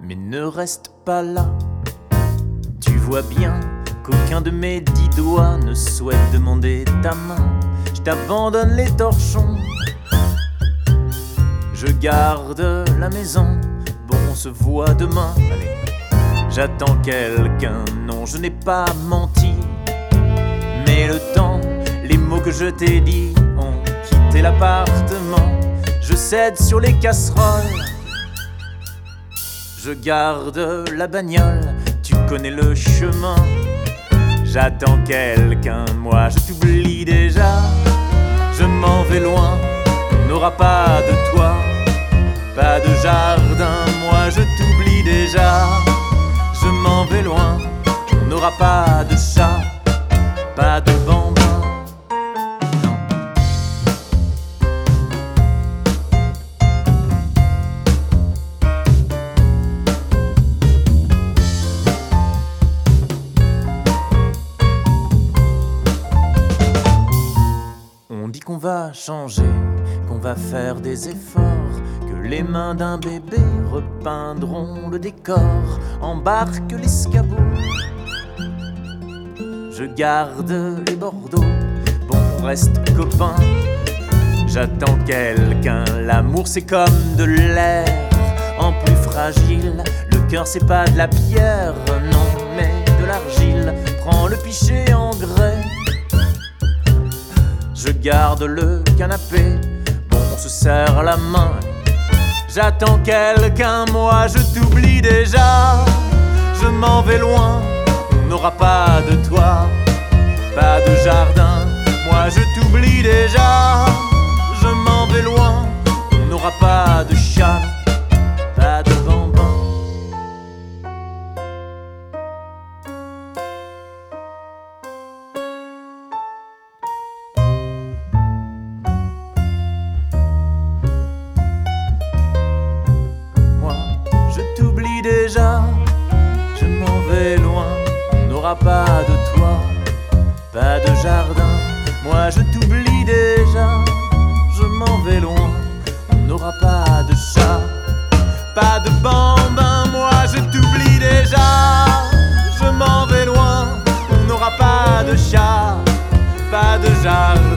Mais ne reste pas là, tu vois bien qu'aucun de mes dix doigts ne souhaite demander ta main. Je t'abandonne les torchons, je garde la maison. Bon, on se voit demain. J'attends quelqu'un. Non, je n'ai pas menti, mais le temps, les mots que je t'ai dit l'appartement. Je cède sur les casseroles. Je garde la bagnole, tu connais le chemin. J'attends quelqu'un, moi je t'oublie déjà. Je m'en vais loin, on n'aura pas de toit, pas de jardin, moi je t'oublie déjà. Je m'en vais loin, on n'aura pas de chat, Qu'on va changer, qu'on va faire des efforts, que les mains d'un bébé repeindront le décor, embarque l'escabeau. Je garde les Bordeaux, bon, on reste copains. J'attends quelqu'un, l'amour c'est comme de l'air, en plus fragile. Le cœur c'est pas de la pierre, non, mais de l'argile. Prends le pichet en grès. Je garde le canapé, on se serre la main. J'attends quelqu'un, moi je t'oublie déjà. Je m'en vais loin, on n'aura pas de toit, pas de jardin. Moi je t'oublie déjà. Je m'en vais loin, on n'aura pas de chat, pas de toit, pas de jardin. Moi je t'oublie déjà, je m'en vais loin. On n'aura pas de chat, pas de bambin. Moi je t'oublie déjà, je m'en vais loin. On n'aura pas de chat, pas de jardin.